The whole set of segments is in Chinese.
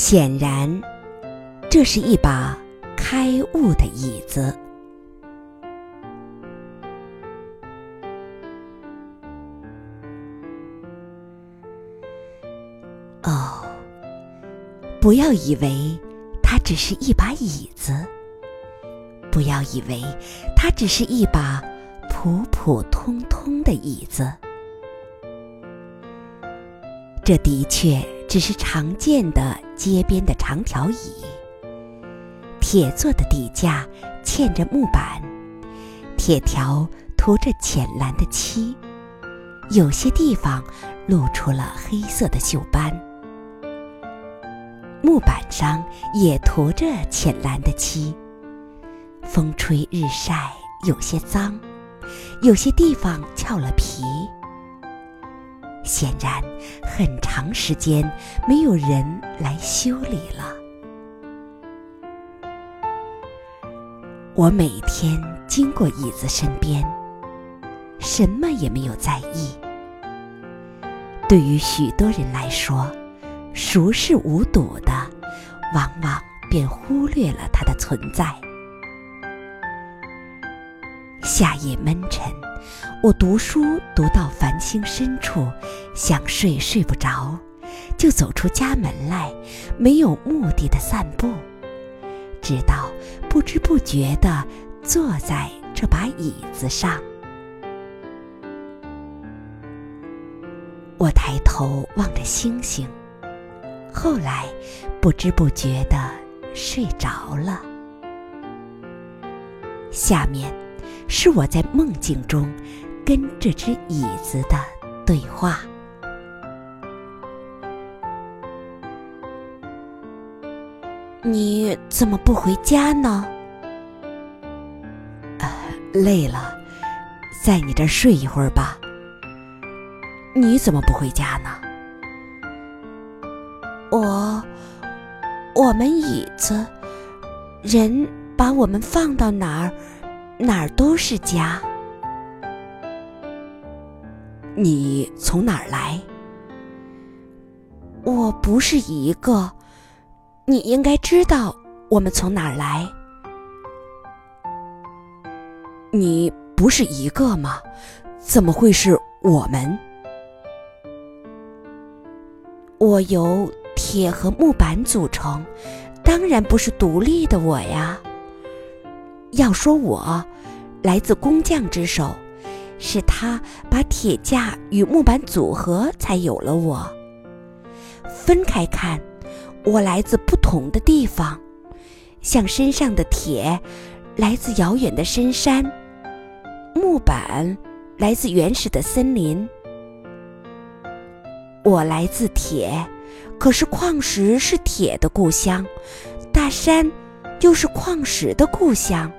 显然，这是一把开悟的椅子。哦，不要以为它只是一把椅子，不要以为它只是一把普普通通的椅子。这的确只是常见的街边的长条椅，铁做的底架嵌着木板，铁条涂着浅蓝的漆，有些地方露出了黑色的锈斑。木板上也涂着浅蓝的漆，风吹日晒，有些脏，有些地方翘了皮。显然，很长时间没有人来修理了。我每天经过椅子身边，什么也没有在意。对于许多人来说，熟视无睹的，往往便忽略了它的存在。夏夜闷沉，我读书读到繁星深处，想睡睡不着，就走出家门来，没有目的的散步，直到不知不觉地坐在这把椅子上。我抬头望着星星，后来不知不觉地睡着了。下面。是我在梦境中跟这只椅子的对话。你怎么不回家呢？呃，累了，在你这儿睡一会儿吧。你怎么不回家呢？我，我们椅子，人把我们放到哪儿？哪儿都是家。你从哪儿来？我不是一个，你应该知道我们从哪儿来。你不是一个吗？怎么会是我们？我由铁和木板组成，当然不是独立的我呀。要说我。来自工匠之手，是他把铁架与木板组合，才有了我。分开看，我来自不同的地方，像身上的铁来自遥远的深山，木板来自原始的森林。我来自铁，可是矿石是铁的故乡，大山又是矿石的故乡。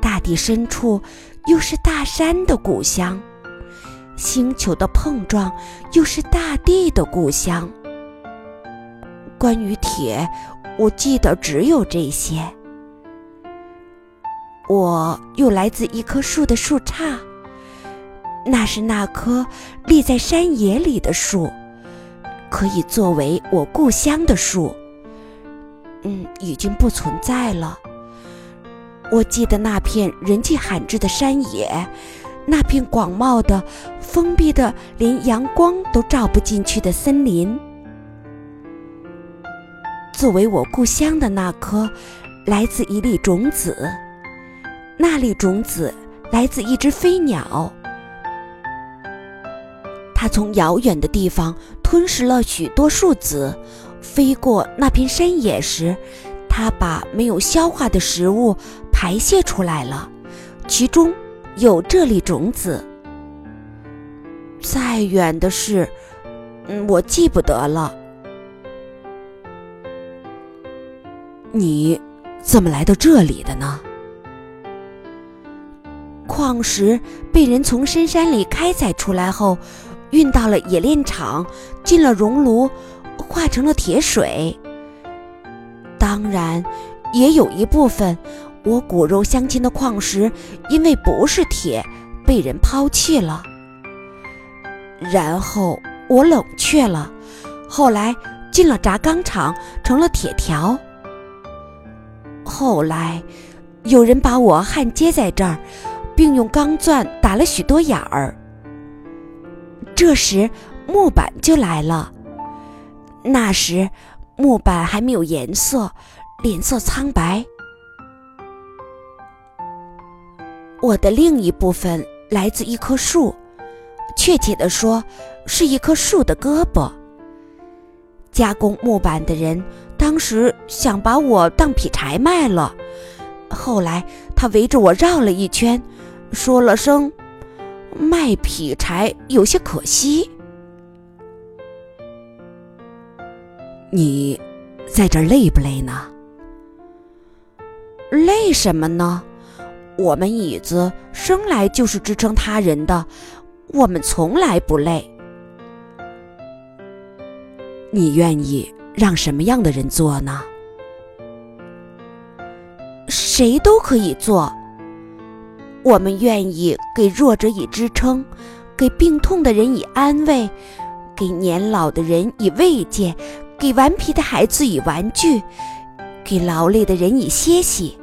大地深处，又是大山的故乡；星球的碰撞，又是大地的故乡。关于铁，我记得只有这些。我又来自一棵树的树杈，那是那棵立在山野里的树，可以作为我故乡的树。嗯，已经不存在了。我记得那片人迹罕至的山野，那片广袤的、封闭的、连阳光都照不进去的森林。作为我故乡的那颗，来自一粒种子，那粒种子来自一只飞鸟。它从遥远的地方吞食了许多树籽，飞过那片山野时，它把没有消化的食物。排泄出来了，其中有这粒种子。再远的事，嗯，我记不得了。你怎么来到这里的呢？矿石被人从深山里开采出来后，运到了冶炼厂，进了熔炉，化成了铁水。当然，也有一部分。我骨肉相亲的矿石，因为不是铁，被人抛弃了。然后我冷却了，后来进了轧钢厂，成了铁条。后来，有人把我焊接在这儿，并用钢钻打了许多眼儿。这时，木板就来了。那时，木板还没有颜色，脸色苍白。我的另一部分来自一棵树，确切的说，是一棵树的胳膊。加工木板的人当时想把我当劈柴卖了，后来他围着我绕了一圈，说了声：“卖劈柴有些可惜。”你在这儿累不累呢？累什么呢？我们椅子生来就是支撑他人的，我们从来不累。你愿意让什么样的人做呢？谁都可以做。我们愿意给弱者以支撑，给病痛的人以安慰，给年老的人以慰藉。给顽皮的孩子以玩具，给劳累的人以歇息。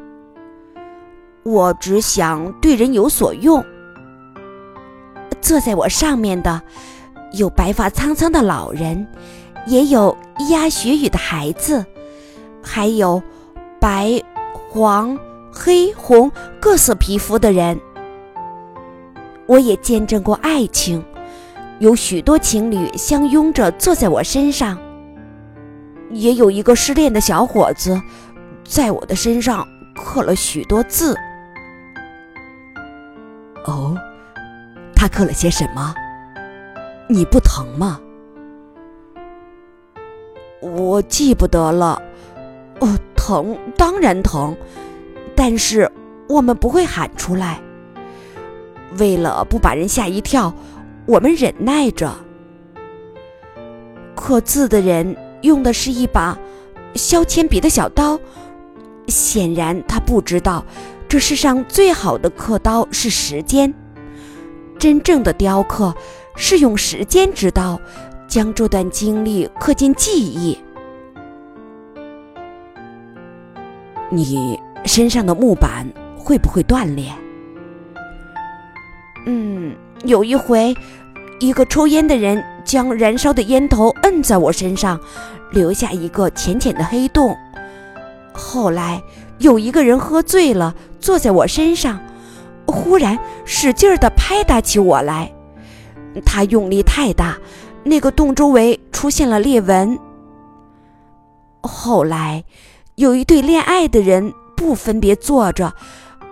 我只想对人有所用。坐在我上面的，有白发苍苍的老人，也有咿呀学语的孩子，还有白、黄、黑、红各色皮肤的人。我也见证过爱情，有许多情侣相拥着坐在我身上。也有一个失恋的小伙子，在我的身上刻了许多字。哦，他刻了些什么？你不疼吗？我记不得了。哦，疼，当然疼，但是我们不会喊出来。为了不把人吓一跳，我们忍耐着。刻字的人。用的是一把削铅笔的小刀，显然他不知道这世上最好的刻刀是时间。真正的雕刻是用时间之刀，将这段经历刻进记忆。你身上的木板会不会断裂？嗯，有一回，一个抽烟的人。将燃烧的烟头摁在我身上，留下一个浅浅的黑洞。后来有一个人喝醉了，坐在我身上，忽然使劲儿地拍打起我来。他用力太大，那个洞周围出现了裂纹。后来有一对恋爱的人不分别坐着，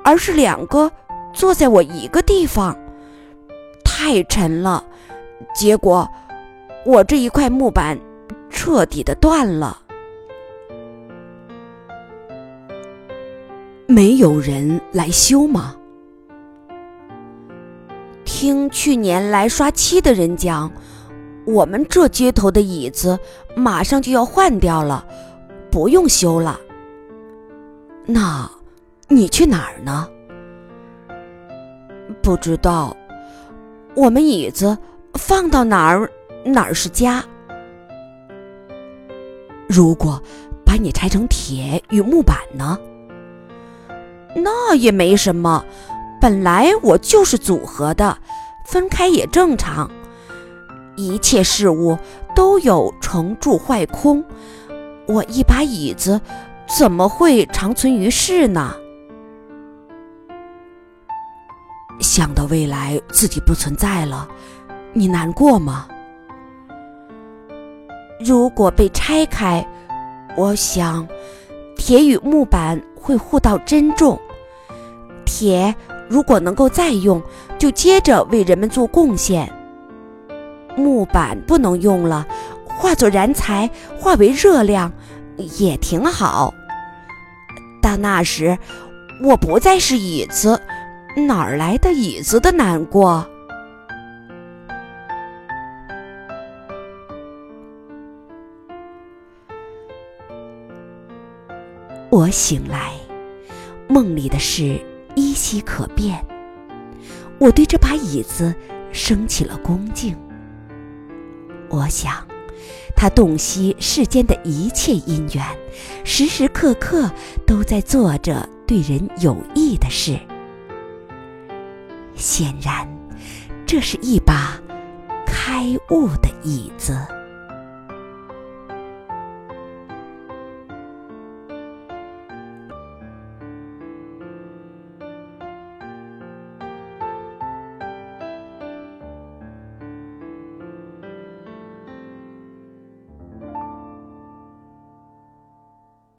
而是两个坐在我一个地方，太沉了，结果。我这一块木板彻底的断了，没有人来修吗？听去年来刷漆的人讲，我们这街头的椅子马上就要换掉了，不用修了。那，你去哪儿呢？不知道，我们椅子放到哪儿？哪儿是家？如果把你拆成铁与木板呢？那也没什么，本来我就是组合的，分开也正常。一切事物都有成住坏空，我一把椅子怎么会长存于世呢？想到未来自己不存在了，你难过吗？如果被拆开，我想，铁与木板会互道珍重。铁如果能够再用，就接着为人们做贡献。木板不能用了，化作燃材，化为热量，也挺好。到那时，我不再是椅子，哪儿来的椅子的难过？我醒来，梦里的事依稀可辨。我对这把椅子升起了恭敬。我想，他洞悉世间的一切因缘，时时刻刻都在做着对人有益的事。显然，这是一把开悟的椅子。